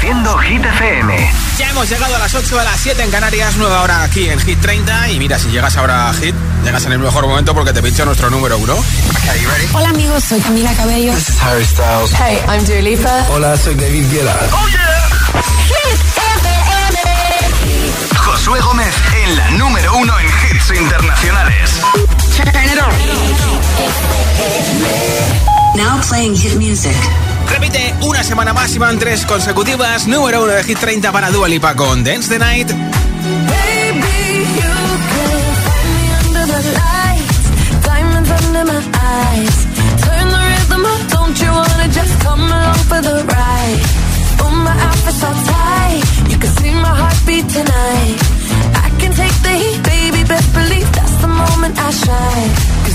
Reproduciendo Hit FM. Ya hemos llegado a las 8 a las 7 en Canarias, nueva hora aquí en Hit 30. Y mira, si llegas ahora a Hit, llegas en el mejor momento porque te pincho nuestro número uno. Okay, ready? Hola amigos, soy Camila Cabello. This is Harry Styles. Hey, I'm Dua Lipa. Hola, soy David Guetta. ¡Oh, yeah! Hit FM. Josué Gómez en la número uno en hits internacionales. Now playing hit music. Repite una semana más y van tres consecutivas. Número uno de Hit 30 para Dua Lipa con Dance the Night. Tonight. I can take the heat, baby, best believe that's the moment I shine.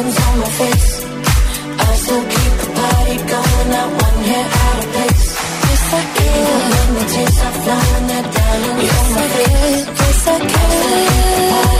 diamonds on my face. I still keep the party going, not one hair out of place. Yes, I can. Even when the tears are flowing, there diamonds on my face. Yes, I can.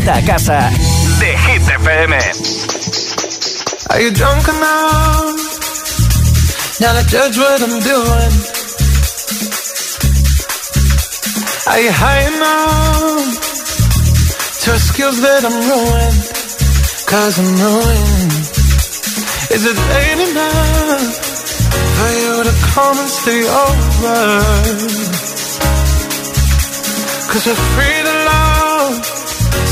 Vuelta a casa de Hit FM. Are you drunk enough? Now to judge what I'm doing. Are you high enough to skills that I'm ruined? Cause I'm ruined. Is it late enough for you to come and stay over? Cause we're free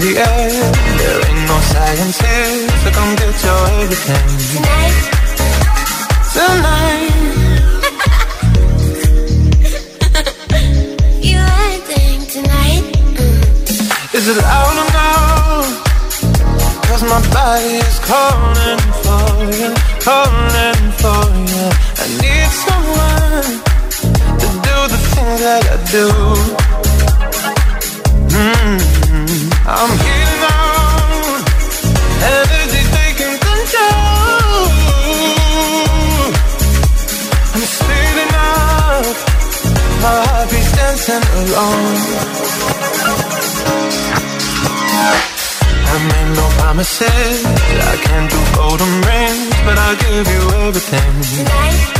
the air. There ain't no science here, so come get your everything tonight. Tonight You acting tonight? Is it out or no? Cause my body is calling for you, calling for you. I need someone to do the things that I do. Mm-hmm. I'm heating on, energy taking control. I'm speeding up, my heart beats dancing alone. I made no promises. I can't do golden rings, but I'll give you everything.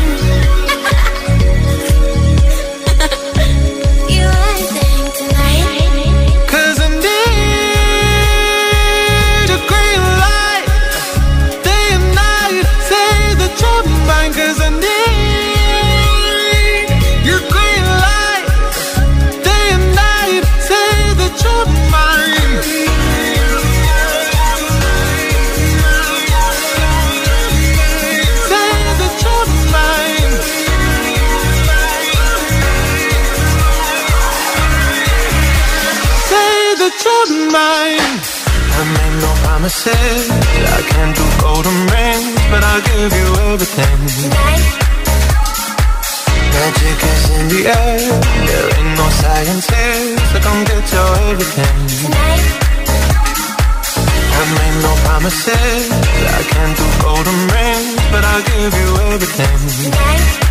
you're mine. I made no promises. I can't do golden rings, but I'll give you everything. Tonight. Magic is in the air. There ain't no science here, so come get your everything. Tonight. I made no promises. I can't do golden rings, but I'll give you everything.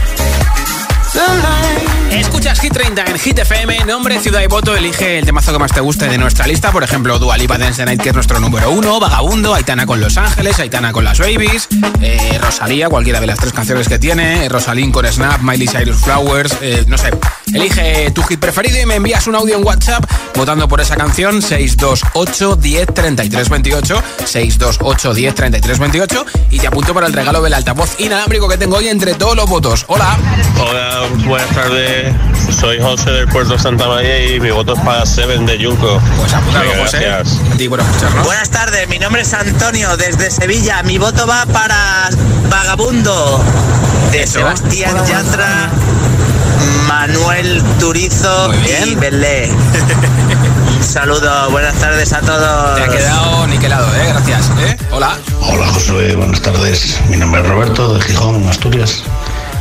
Escuchas Hit 30 en Hit FM, nombre, ciudad y voto, elige el temazo que más te guste de nuestra lista, por ejemplo, Dua Lipa Dance Night, que es nuestro número uno, Vagabundo, Aitana con Los Ángeles, Aitana con Las Babies, eh, Rosalía, cualquiera de las tres canciones que tiene, eh, Rosalín con Snap, Miley Cyrus Flowers, eh, no sé, elige tu hit preferido y me envías un audio en WhatsApp votando por esa canción 628 10 33 28, 628 10 33 28 y te apunto para el regalo del altavoz inalámbrico que tengo hoy entre todos los votos. Hola, buenas tardes. Soy José del Puerto Santa María y mi voto es para Seven de Junco. Pues apuntado, Venga, José. gracias. A ti por escucharnos. Buenas tardes, mi nombre es Antonio desde Sevilla. Mi voto va para Vagabundo de Eso. Sebastián Yatra, Manuel Turizo y Belé. Un saludo, buenas tardes a todos. Te ha quedado niquelado, ¿eh? Gracias, ¿eh? Hola. Hola Josué, buenas tardes. Mi nombre es Roberto de Gijón, Asturias.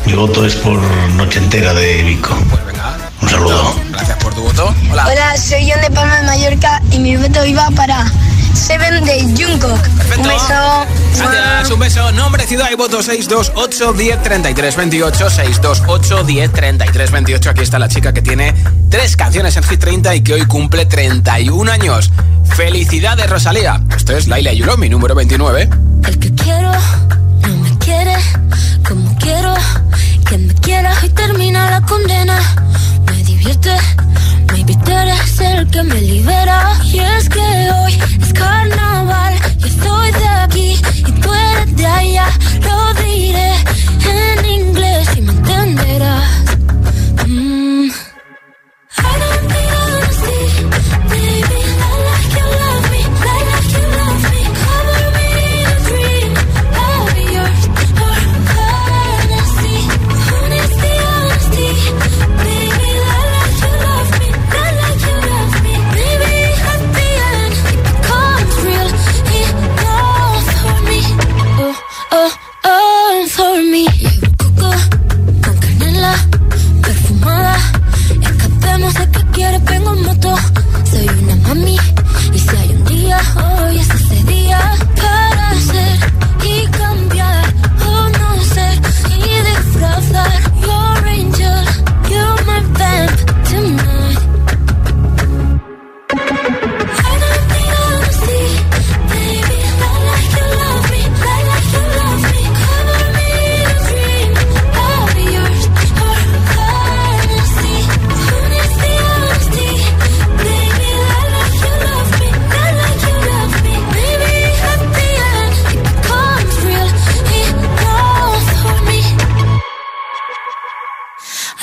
Mi voto es por Noche Entera de Vico. Pues venga. Un saludo. Gracias por tu voto. Hola. Hola, soy John de Palma de Mallorca y mi voto iba para Seven de Jungkook. Perfecto. Un beso. Gracias, un beso. Nombre, ciudad y voto 628 10 33 28. 628 10 33 28. Aquí está la chica que tiene tres canciones en Hit 30 y que hoy cumple 31 años. Felicidades, Rosalía. Esto es Laila Yulomi, número 29. El que quiero quiere como quiero. Quien me quiera y termina la condena. Me divierte, maybe tú eres el que me libera. Y es que hoy es carnaval. Yo soy de aquí y tú eres de allá. Lo diré en inglés y me entenderás. Mm.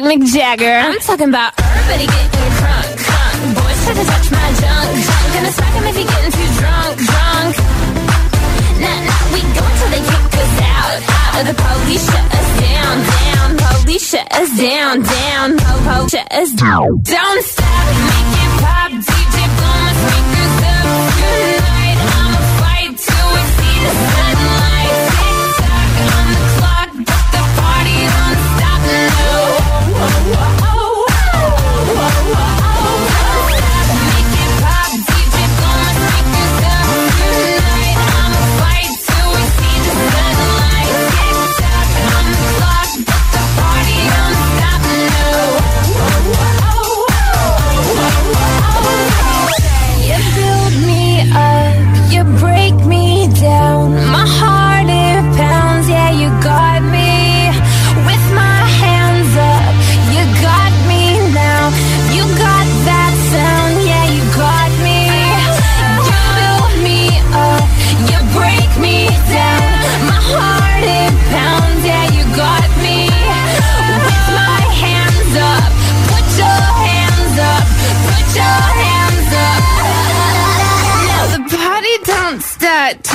like Mick Jagger. I'm talking about everybody getting crunk, crunk. Boys try to touch my junk, junk. Gonna smack him if he getting too drunk, drunk. Nah, nah, we go until they kick us out, out. The police shut us down, down. Police shut us down, down. Shut us down. Don't stop, make it pop,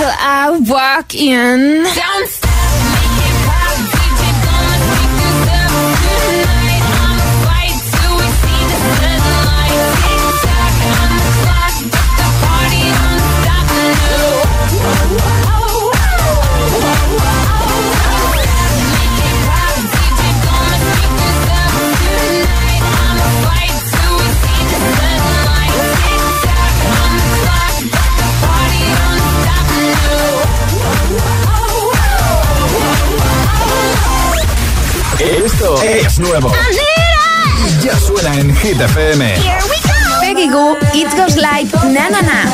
till I walk in. Downstairs. Es nuevo. Ya suena en Hit FM. Peggy Goo, It Goes Like Na Na Na.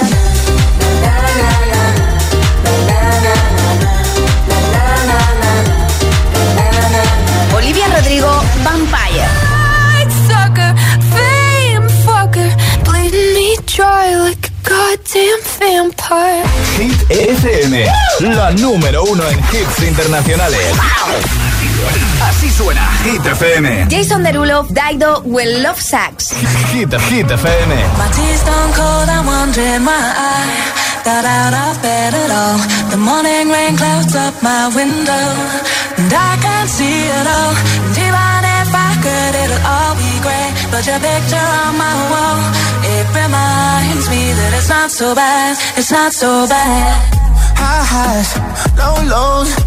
Olivia Rodrigo, vampire. Hit FM, la número uno en hits internacionales. Así suena Hit FM. Jason Derulo, Daido, Well Love Sax. Hit, Hit FM. My tea's stone cold, I'm wondering why I got out of bed at all. The morning rain clouds up my window, and I can't see it all. And even if I could, it'll all be great. But your picture on my wall, it reminds me that it's not so bad, it's not so bad. High highs, low lows.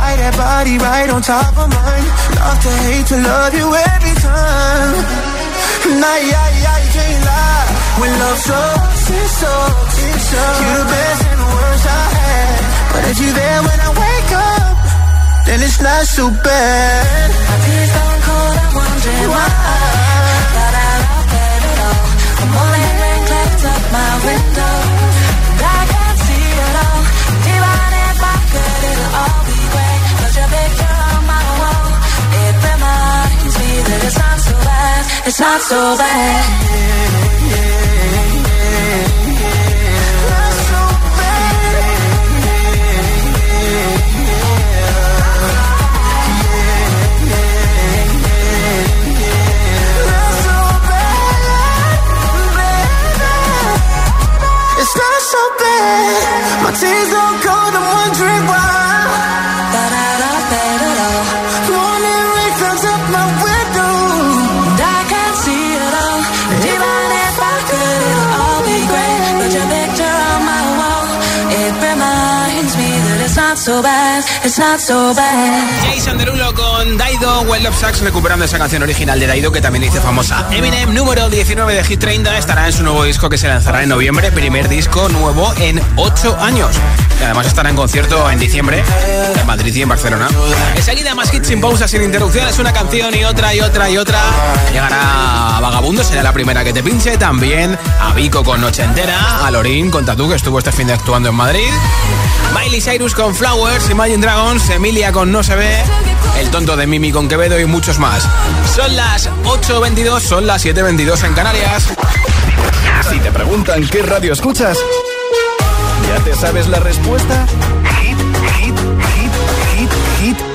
Lie that body right on top of mine. Love to hate to love you every time. Nah, yeah, yeah, you can't lie. When love sucks, it sucks, it sucks. You're the best and worst I had. But if you're there when I wake up, then it's not so bad. My tea's stone cold, I'm wondering why I got out of bed at all. The morning rain clouds up my window, that it's not so bad, it's not so bad. It's not so bad. My tears don't cold, I'm wondering why. So bad, it's not so bad. Jason Derulo con Daido, Well of Sax recuperando esa canción original de Daido que también hizo famosa. Eminem, número 19 de Hit 30, estará en su nuevo disco que se lanzará en noviembre, primer disco nuevo en 8 años. Y además estará en concierto en diciembre en Madrid y en Barcelona. Enseguida más hits sin pausa, sin interrupciones, una canción y otra y otra y otra. Llegará Vagabundo, será la primera que te pinche. También a Vico con Noche Entera, a Lorín con Tatú, que estuvo este fin de actuando en Madrid. Miley Cyrus con Flowers, Imagine Dragons, Emilia con No se ve, El tonto de Mimi con Quevedo y muchos más. Son las 8.22, son las 7.22 en Canarias. Si te preguntan qué radio escuchas, ¿ya te sabes la respuesta?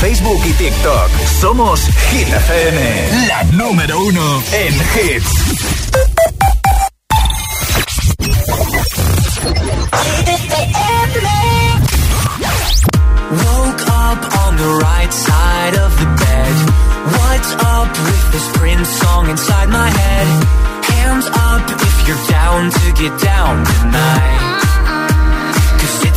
Facebook y TikTok. Somos Hit FM, la número uno en hits. Woke up on the right side of the bed. What's up with this Prince song inside my head? Hands up if you're down to get down tonight.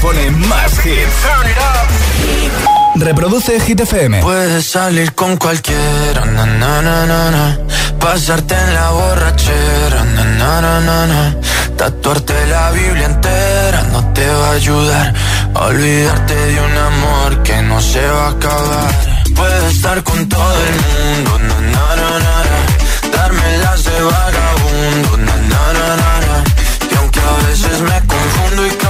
Pone más hits. Reproduce Hit FM. Puedes salir con cualquiera, na, pasarte en la borrachera, na, tatuarte la Biblia entera no te va a ayudar a olvidarte de un amor que no se va a acabar. Puedes estar con todo el mundo, darme las de vagabundo, y aunque a veces me confundo y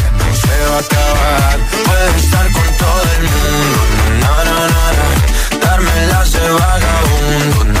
se va a acabar. Puedes estar con todo el mundo, na, na, na, darme las de vagabundo,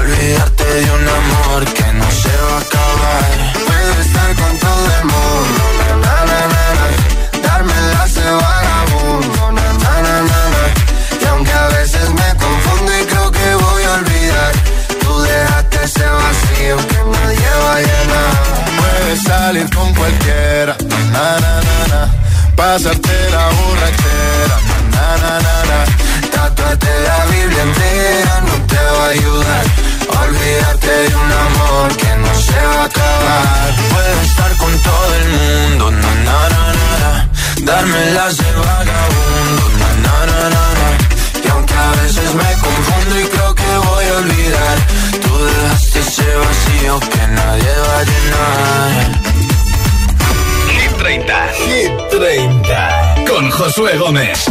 Olvidarte de un amor que no se va a acabar. Puedes estar con todo el mundo, na, na, na, na, darme la se vagabundo, na, na, na, na, Y aunque a veces me confundo y creo que voy a olvidar, tú dejaste ese vacío que nadie va a llenar. Puedes salir con cualquiera, na, na, na, na. Pasarte la borrachera, na, na, na, na. Tatuarte la Biblia entera no te va a ayudar. Olvídate de un amor que no se va a acabar. Puedes estar con todo el mundo, na, na, na, na, Darme las de vagabundo, na, na, na, na, na. Y aunque a veces me confundo y creo que voy a olvidar, tú dejaste ese vacío que nadie va a llenar. Hit 30. Hit 30. Con Josué Gómez.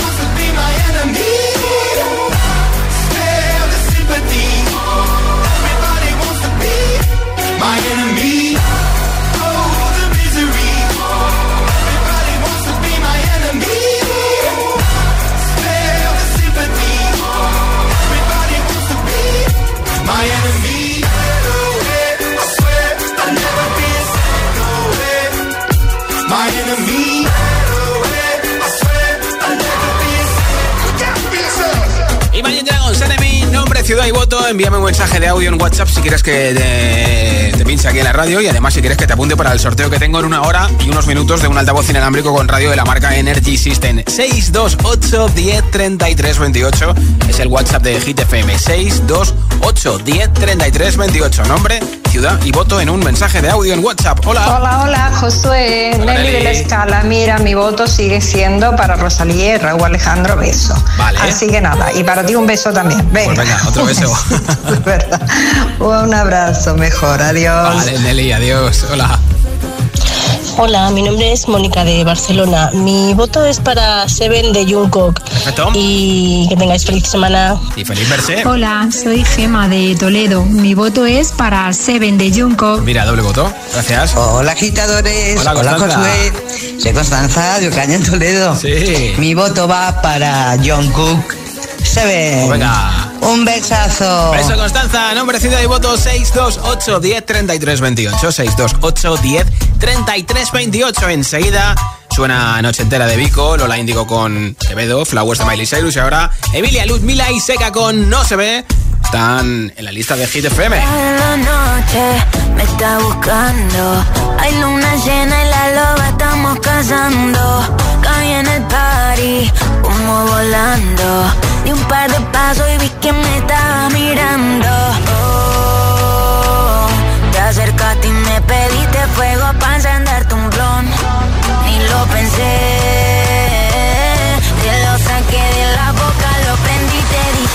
Envíame un mensaje de audio en WhatsApp si quieres que te, pinche aquí en la radio y además si quieres que te apunte para el sorteo que tengo en una hora y unos minutos de un altavoz inalámbrico con radio de la marca Energy System. 628 10 33 28 es el WhatsApp de Hit FM. 628 10 33 28. Nombre, ciudad y voto en un mensaje de audio en WhatsApp. Hola. Hola, hola, Josué, Hola, Nelly de la Escala. Mira, mi voto sigue siendo para Rosalía y Raúl Alejandro Beso. Vale. Así que nada, y para ti un beso también. Venga. Pues venga, otro beso. Un abrazo mejor, adiós. Vale, Nelly, adiós. Hola. Hola, mi nombre es Mónica de Barcelona. Mi voto es para Seven de Jungkook. Y que tengáis feliz semana. Y feliz verse. Hola, soy Gema de Toledo. Mi voto es para Seven de Jungkook. Mira, doble voto. Gracias. Hola, agitadores. Hola, Constanza. Josué. Soy Constanza de Ocaña en Toledo. Sí. Mi voto va para Jungkook. Seven. Venga. Un besazo. Beso Constanza, nombre, ciudad y voto 628 10 33 28. 628 10 33 28. Enseguida suena Noche Entera de Vico, Lola Índigo con Quevedo, Flowers de Miley Cyrus y ahora Emilia Luz, Mila y Seca con No se ve. Están en la lista de Hit FM. la noche me está buscando. Hay luna llena y la loba estamos cazando. Caí en el party, como volando. Di un par de pasos y vi que me estaba mirando. Oh, te acercaste y me pediste fuego para encenderte un blon. Ni lo pensé.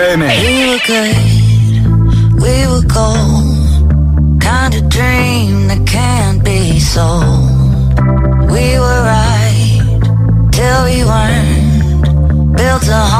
FM. We were good, we were gold. Kind of dream that can't be sold. We were right till we weren't. Built a home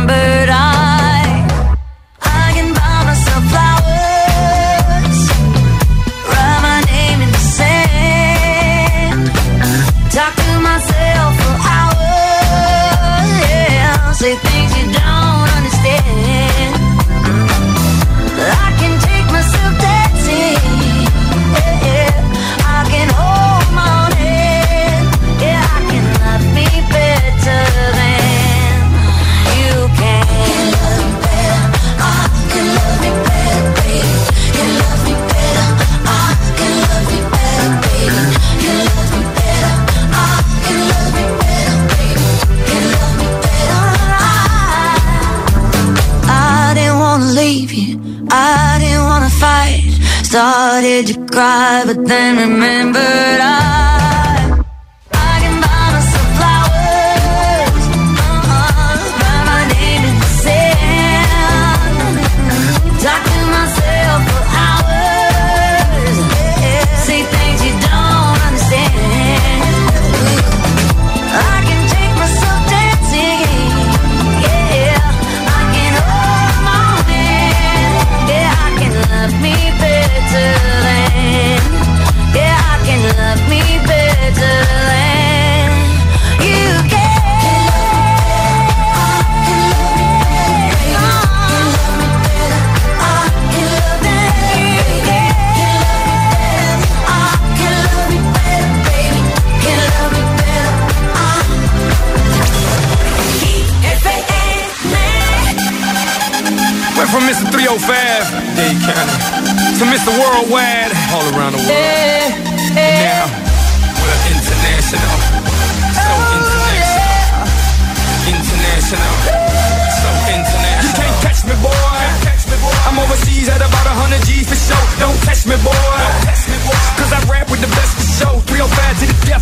but then remembered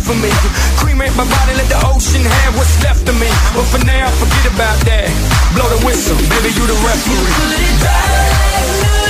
305 to the death of me. Cremate my body, let the ocean have what's left of me. But for now, forget about that. Blow the whistle, baby, you the referee. I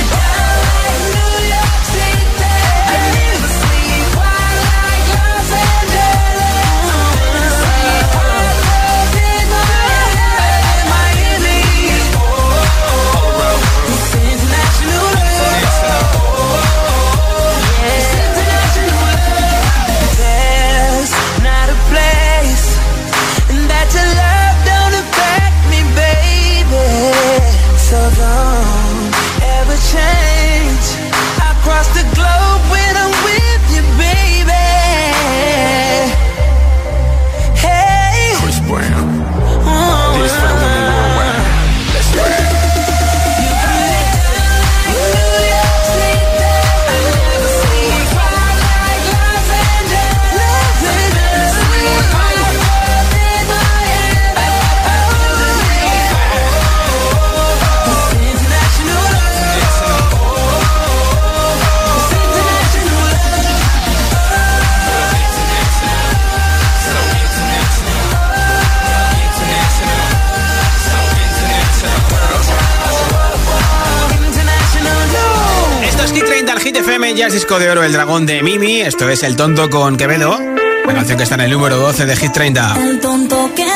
Change. I crossed the FM, disco de oro El Dragón de Mimi. Esto es El Tonto con Quevedo. La canción que está en el número 12 de Hit 30. El tonto que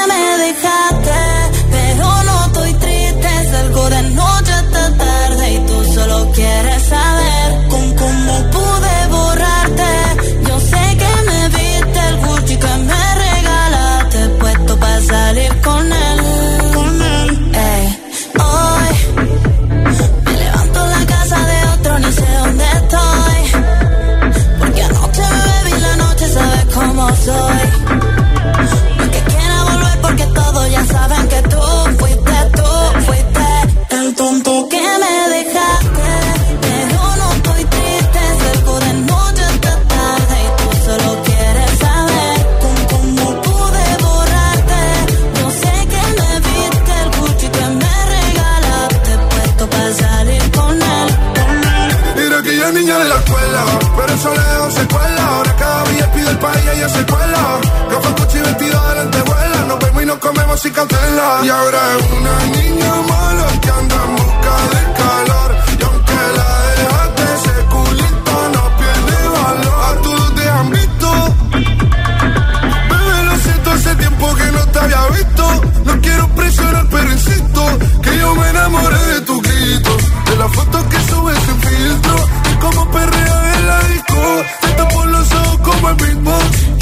ella se cuela. Gafas, coche y vestido delante vuela. Nos vemos y nos comemos sin cautela. Y ahora es una niña mala que anda en busca de calor. Y aunque la dejaste, ese culito no pierde valor. A todos te han visto. Bebé, lo siento, hace tiempo que no te había visto. No quiero presionar, pero insisto que yo me enamoré de tu grito. De la foto que subes sin filtro. Y como perrea en la disco. Te tapo los ojos como el beatbox.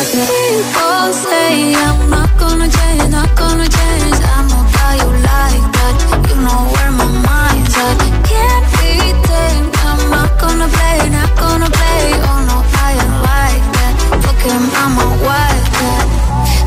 People say I'm not gonna change, not gonna change. I know that you like that. You know where my mind's at. Can't be tamed. I'm not gonna play, not gonna play. Oh no, I ain't like that. Fuck him, I'm a wildcat.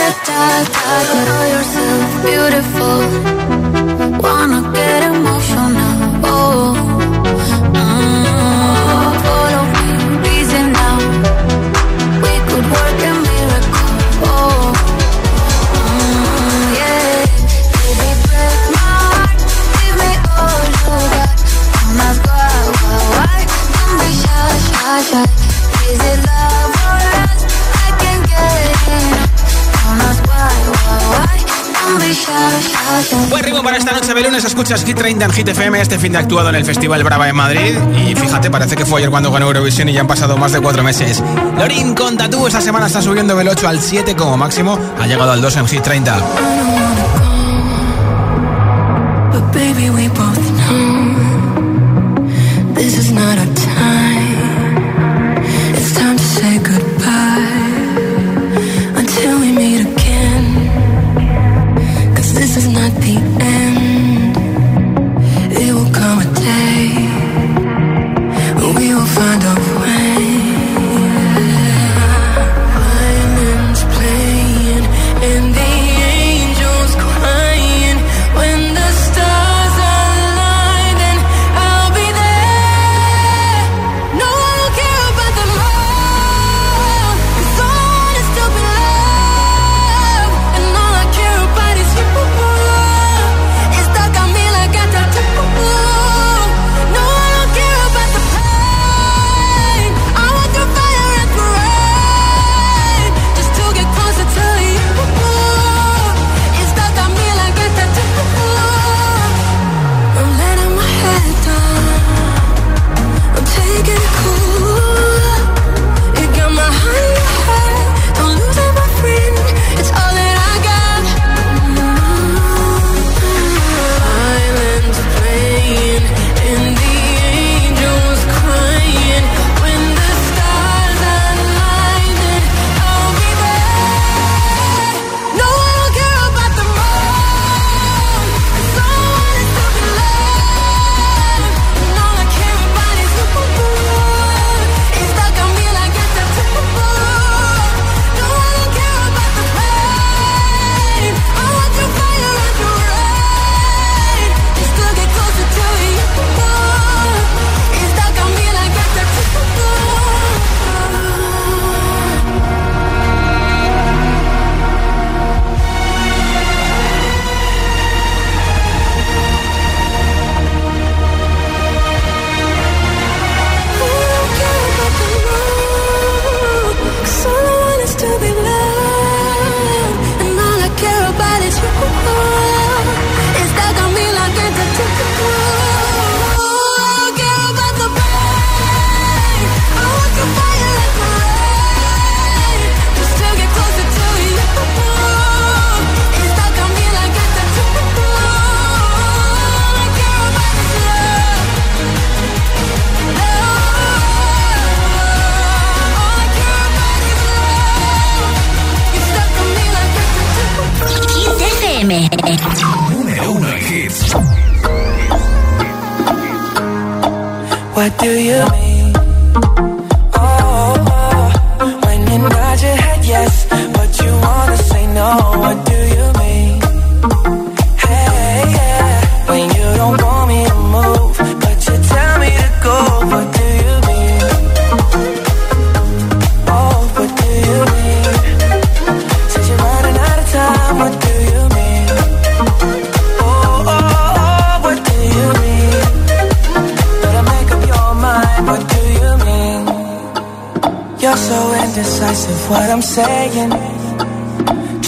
da da da da beautiful. Wanna Buen ritmo para esta noche de lunes, escuchas Hit 30 en Hit FM, este fin de actuado en el Festival Brava en Madrid y fíjate, parece que fue ayer cuando ganó Eurovisión y ya han pasado más de cuatro meses. Lorin con Tatú esta semana está subiendo del 8 al 7 como máximo, ha llegado al 2 en Hit 30.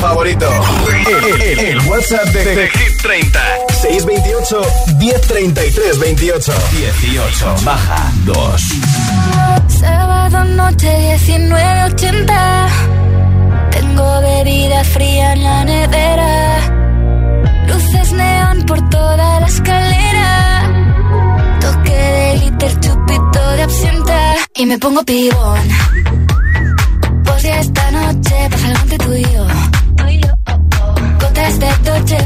Favorito. El, el- el WhatsApp de, de Hit 30. 628 1033 28 18. Baja 2. Sábado noche 1980. Tengo bebida fría en la nevera. Luces neón por toda la escalera. Toque de glitter, chupito de absenta. Y me pongo pibón. Pues ya esta noche pasa algo entre tú y yo.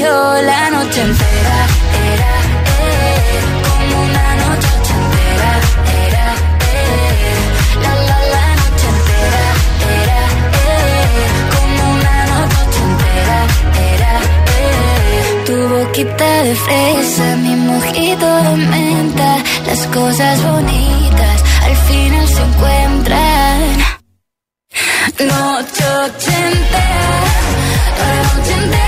yo la noche entera Era, eh Como una noche ochentera Era, eh La, la, la noche entera Era, eh Como una noche ochentera Era, eh Tu boquita de fresa Mi mojito de menta Las cosas bonitas Al final se encuentran. Noche la noche entera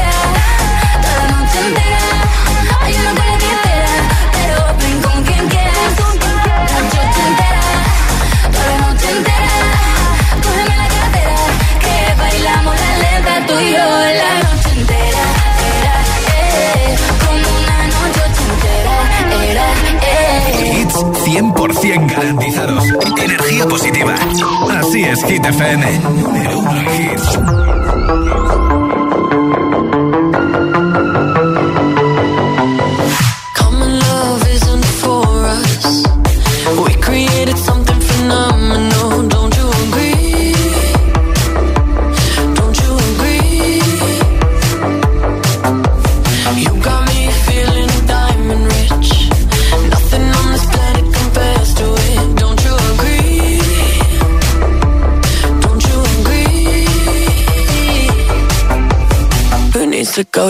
100% garantizados. Energía positiva. Así es, Hit FM. Hits.